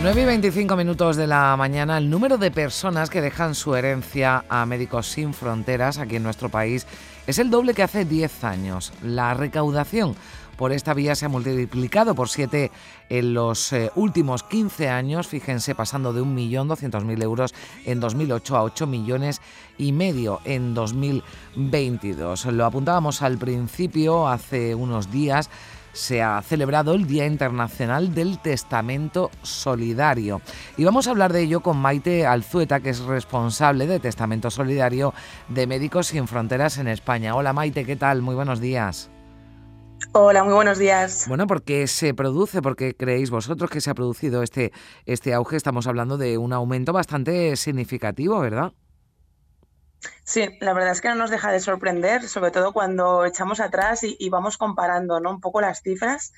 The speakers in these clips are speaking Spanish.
9 y 25 minutos de la mañana, el número de personas que dejan su herencia a Médicos Sin Fronteras aquí en nuestro país es el doble que hace 10 años. La recaudación por esta vía se ha multiplicado por 7 en los eh, últimos 15 años, fíjense, pasando de 1.200.000 euros en 2008 a 8 millones y medio en 2022. Lo apuntábamos al principio, hace unos días, se ha celebrado el Día Internacional del Testamento Solidario. Y vamos a hablar de ello con Maite Alzueta, que es responsable de Testamento Solidario de Médicos Sin Fronteras en España. Hola Maite, ¿qué tal? Muy buenos días. Hola, muy buenos días. Bueno, ¿por qué se produce? ¿Por qué creéis vosotros que se ha producido este, este auge? Estamos hablando de un aumento bastante significativo, ¿verdad? Sí, la verdad es que no nos deja de sorprender, sobre todo cuando echamos atrás y, vamos comparando ¿no? un poco las cifras.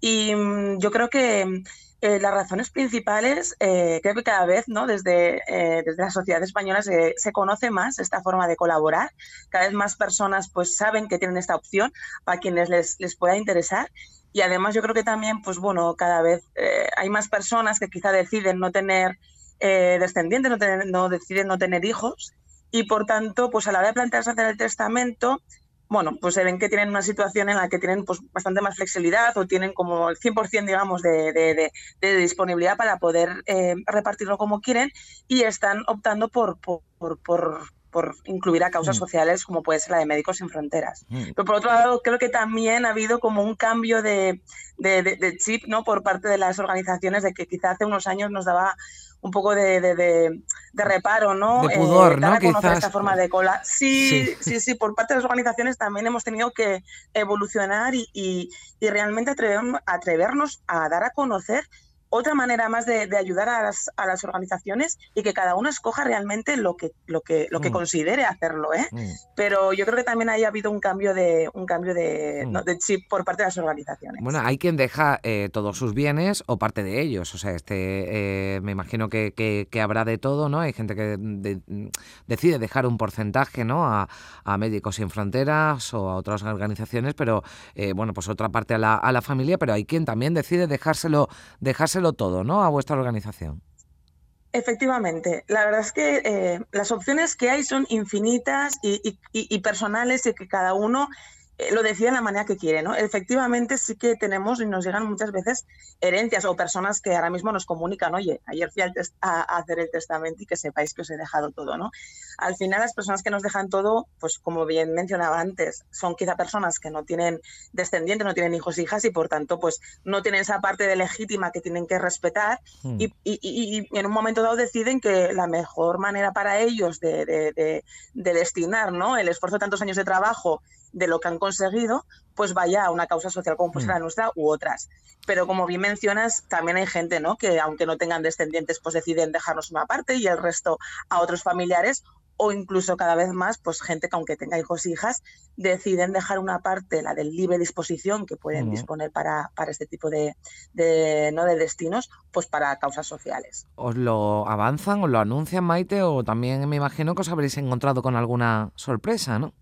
Y mm, yo creo que eh, las razones principales, eh, creo que cada vez, ¿no? Desde, eh, desde la sociedad española se, se, conoce más esta forma de colaborar. Cada vez más personas pues saben que tienen esta opción para quienes les, les pueda interesar. Y además yo creo que también, pues bueno, cada vez hay más personas que quizá deciden no tener descendientes, no deciden no tener hijos y por tanto, pues a la hora de plantearse hacer el testamento, bueno, pues se ven que tienen una situación en la que tienen pues, bastante más flexibilidad o tienen como el 100% digamos de, disponibilidad para poder eh, repartirlo como quieren y están optando por, por, incluir a causas mm. sociales como puede ser la de Médicos Sin Fronteras. Mm. Pero por otro lado, creo que también ha habido como un cambio de, chip ¿no? por parte de las organizaciones de que quizá hace unos años nos daba un poco de, de, reparo, ¿no? De pudor, eh, ¿no? Quizás. esta forma de cola. Sí, sí, sí, por parte de las organizaciones también hemos tenido que evolucionar y, y, y realmente atrevernos a dar a conocer otra manera más de, ayudar a las, a las, organizaciones y que cada uno escoja realmente lo que, lo que, lo que mm. considere hacerlo. ¿eh? Mm. Pero yo creo que también haya habido un cambio de, un cambio de, mm. de chip por parte de las organizaciones. Bueno, hay quien deja eh, todos sus bienes o parte de ellos. O sea, este eh, me imagino que, que, habrá de todo, ¿no? Hay gente que decide dejar un porcentaje ¿no? A, a, Médicos Sin Fronteras o a otras organizaciones, pero eh, bueno, pues otra parte a la, a la familia, pero hay quien también decide dejárselo, dejárselo todo, ¿no? A vuestra organización. Efectivamente, la verdad es que eh, las opciones que hay son infinitas y, personales y que cada uno lo decía de la manera que quiere, ¿no? Efectivamente sí que tenemos y nos llegan muchas veces herencias o personas que ahora mismo nos comunican, oye, ayer fui a, hacer el testamento y que sepáis que os he dejado todo, ¿no? Al final las personas que nos dejan todo, pues como bien mencionaba antes, son quizá personas que no tienen descendientes, no tienen hijos, hijas y por tanto pues no tienen esa parte de legítima que tienen que respetar hmm. y, en un momento dado deciden que la mejor manera para ellos de, de destinar, ¿no? El esfuerzo de tantos años de trabajo de lo que han conseguido, pues vaya a una causa social como pues la nuestra u otras. Pero como bien mencionas, también hay gente, ¿no? Que aunque no tengan descendientes, pues deciden dejarnos una parte y el resto a otros familiares o incluso cada vez más, pues gente que aunque tenga hijos e hijas, deciden dejar una parte, la del libre disposición que pueden disponer para, para, este tipo de, de, ¿no? de destinos, pues para causas sociales. ¿Os lo avanzan, os lo anuncian, Maite? O también me imagino que os habréis encontrado con alguna sorpresa, ¿no?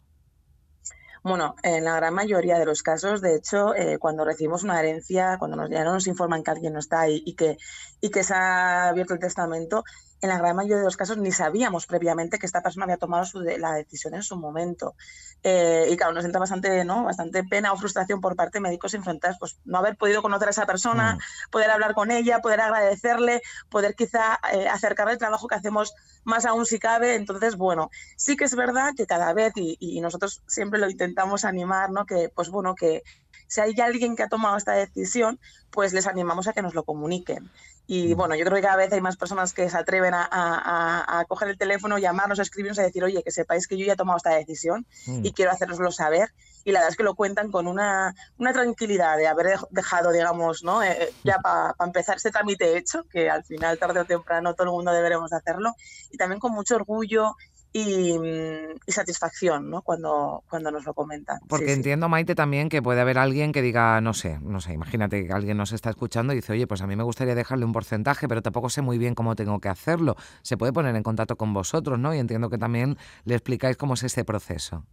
Bueno, en la gran mayoría de los casos, de hecho, eh, cuando recibimos una herencia, cuando nos, ya no nos informan que alguien no está ahí y que, y que se ha abierto el testamento, en la gran mayoría de los casos ni sabíamos previamente que esta persona había tomado la decisión en su momento. Eh, y claro, nos entra bastante, ¿no? bastante pena o frustración por parte de Médicos Sin Fronteras, pues no haber podido conocer a esa persona, mm. poder hablar con ella, poder agradecerle, poder quizá eh, acercarle el trabajo que hacemos más aún si cabe. Entonces, bueno, sí que es verdad que cada vez, y, y nosotros siempre lo intentamos animar, ¿no? que pues bueno, que si hay alguien que ha tomado esta decisión, pues les animamos a que nos lo comuniquen. Y mm. bueno, yo creo que cada vez hay más personas que se atreven a, coger el teléfono, llamarnos, escribirnos y decir, oye, que sepáis que yo ya he tomado esta decisión y mm. quiero haceroslo saber. Y la verdad es que lo cuentan con una, tranquilidad de haber dejado, digamos, ¿no? Eh, eh, ya para empezar este trámite hecho, que al final, tarde o temprano, todo el mundo deberemos hacerlo. Y también con mucho orgullo Mm, y, satisfacción ¿no? cuando, cuando nos lo comentan. Porque entiendo, Maite, también que puede haber alguien que diga, no sé, no sé, imagínate que alguien nos está escuchando y dice, oye, pues a mí me gustaría dejarle un porcentaje, pero tampoco sé muy bien cómo tengo que hacerlo. Se puede poner en contacto con vosotros, ¿no? Y entiendo que también le explicáis cómo es este proceso.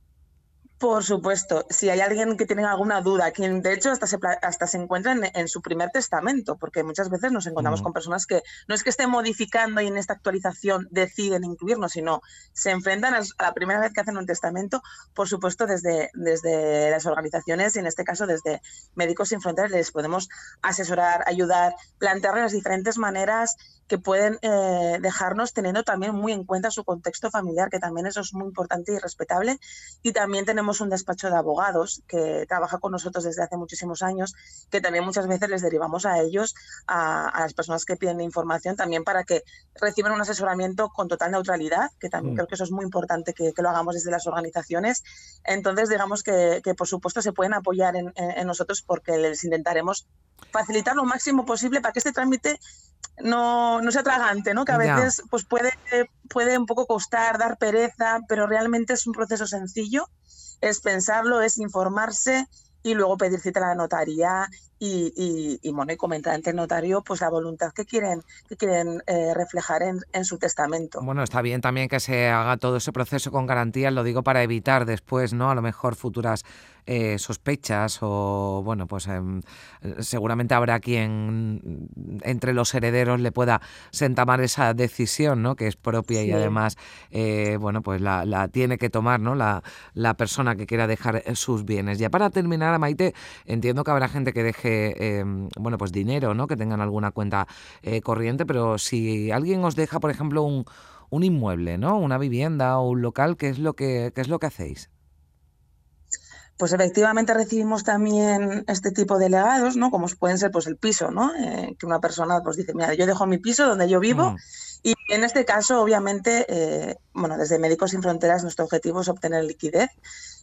Por supuesto, si hay alguien que tiene alguna duda, quien de hecho hasta se, hasta se encuentra en, su primer testamento, porque muchas veces nos encontramos mm. con personas que no es que estén modificando y en esta actualización deciden incluirnos, sino se enfrentan a la primera vez que hacen un testamento, por supuesto desde, desde las organizaciones y en este caso desde Médicos Sin Fronteras les podemos asesorar, ayudar, plantearles las diferentes maneras que pueden eh, dejarnos teniendo también muy en cuenta su contexto familiar, que también eso es muy importante y respetable. Y también tenemos un despacho de abogados que trabaja con nosotros desde hace muchísimos años, que también muchas veces les derivamos a ellos, a, las personas que piden información, también para que reciban un asesoramiento con total neutralidad, que también mm. creo que eso es muy importante que, lo hagamos desde las organizaciones. Entonces, digamos que, por supuesto se pueden apoyar en, en nosotros porque les intentaremos facilitar lo máximo posible para que este trámite no, no sea tragante, ¿no? Que a veces pues puede, puede un poco costar, dar pereza, pero realmente es un proceso sencillo. Es pensarlo, es informarse y luego pedir cita a la notaría y, y, y, bueno, y comentar ante el notario pues la voluntad que quieren, que quieren eh, reflejar en, en, su testamento. Bueno, está bien también que se haga todo ese proceso con garantías, lo digo para evitar después, ¿no? A lo mejor futuras eh, sospechas o, bueno, pues em, seguramente habrá quien entre los herederos le pueda sentamar esa decisión, ¿no? Que es propia y además, eh, bueno, pues la, la, tiene que tomar, ¿no? La, la persona que quiera dejar sus bienes. Ya para terminar, Maite, entiendo que habrá gente que deje Em, bueno, pues dinero, ¿no? Que tengan alguna cuenta eh, corriente, pero si alguien os deja, por ejemplo, un, un inmueble, ¿no? Una vivienda o un local, ¿qué es lo que, qué es lo que hacéis? Pues efectivamente recibimos también este tipo de legados, ¿no? Como pueden ser pues el piso, ¿no? Eh, que una persona pues dice, mira, yo dejo mi piso donde yo vivo mm. y en este caso, obviamente, eh, bueno, desde Médicos Sin Fronteras nuestro objetivo es obtener liquidez.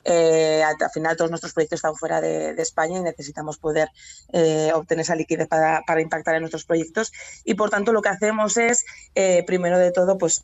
Eh, al, final todos nuestros proyectos están fuera de, España y necesitamos poder eh, obtener esa liquidez para, impactar en nuestros proyectos. Y por tanto lo que hacemos es, eh, primero de todo, pues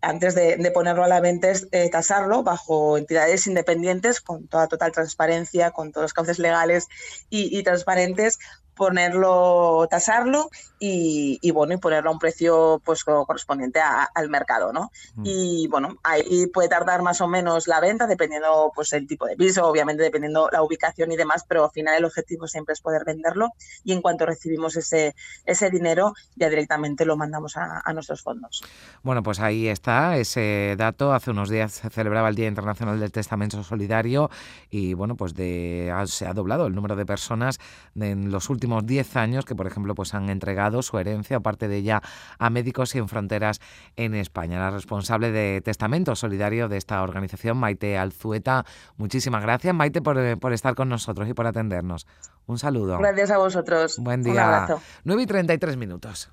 antes de, ponerlo a la venta es tasarlo bajo entidades independientes con toda total transparencia, con todos los cauces legales y transparentes ponerlo, tasarlo y, bueno, y ponerlo a un precio pues correspondiente al mercado, ¿no? Mm. Y bueno, ahí puede tardar más o menos la venta dependiendo pues el tipo de piso, obviamente dependiendo la ubicación y demás, pero al final el objetivo siempre es poder venderlo y en cuanto recibimos ese, ese dinero ya directamente lo mandamos a, nuestros fondos. Bueno, pues ahí está ese dato. Hace unos días se celebraba el Día Internacional del Testamento Solidario y bueno, pues de, se ha doblado el número de personas en los últimos últimos 10 años que, por ejemplo, pues han entregado su herencia o parte de ella a Médicos Sin Fronteras en España. La responsable de Testamento Solidario de esta organización, Maite Alzueta. Muchísimas gracias, Maite, por, eh, por estar con nosotros y por atendernos. Un saludo. Gracias a vosotros. Buen día. Un abrazo. 9 y 33 minutos.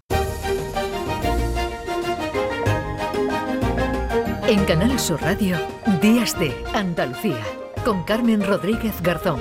En Canal Sur Radio, Días de Andalucía, con Carmen Rodríguez Garzón.